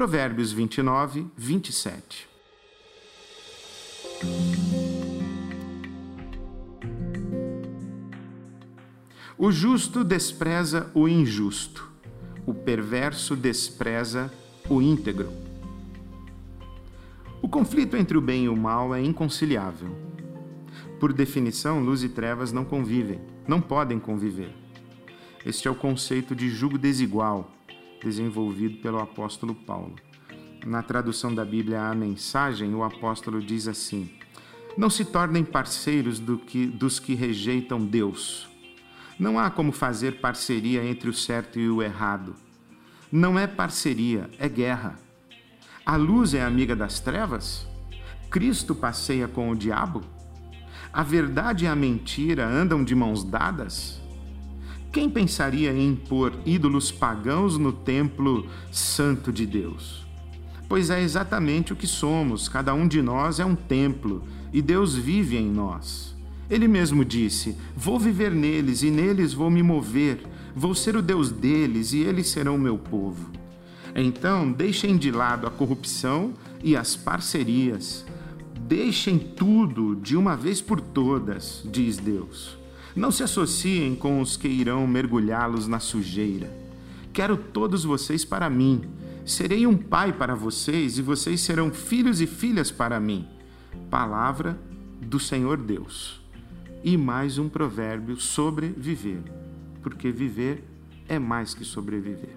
Provérbios 29, 27. O justo despreza o injusto, o perverso despreza o íntegro. O conflito entre o bem e o mal é inconciliável. Por definição, luz e trevas não convivem, não podem conviver. Este é o conceito de jugo desigual, desenvolvido pelo apóstolo Paulo. Na tradução da Bíblia A Mensagem, o apóstolo diz assim: Não se tornem parceiros do que, dos que rejeitam Deus. Não há como fazer parceria entre o certo e o errado. Não é parceria, é guerra. A luz é amiga das trevas? Cristo passeia com o diabo? A verdade e a mentira andam de mãos dadas? Quem pensaria em impor ídolos pagãos no templo santo de Deus? Pois é exatamente o que somos, cada um de nós é um templo e Deus vive em nós. Ele mesmo disse: Vou viver neles e neles vou me mover, vou ser o Deus deles e eles serão meu povo. Então, deixem de lado a corrupção e as parcerias. Deixem tudo de uma vez por todas, diz Deus. Não se associem com os que irão mergulhá-los na sujeira. Quero todos vocês para mim. Serei um pai para vocês e vocês serão filhos e filhas para mim. Palavra do Senhor Deus. E mais um provérbio sobre viver, porque viver é mais que sobreviver.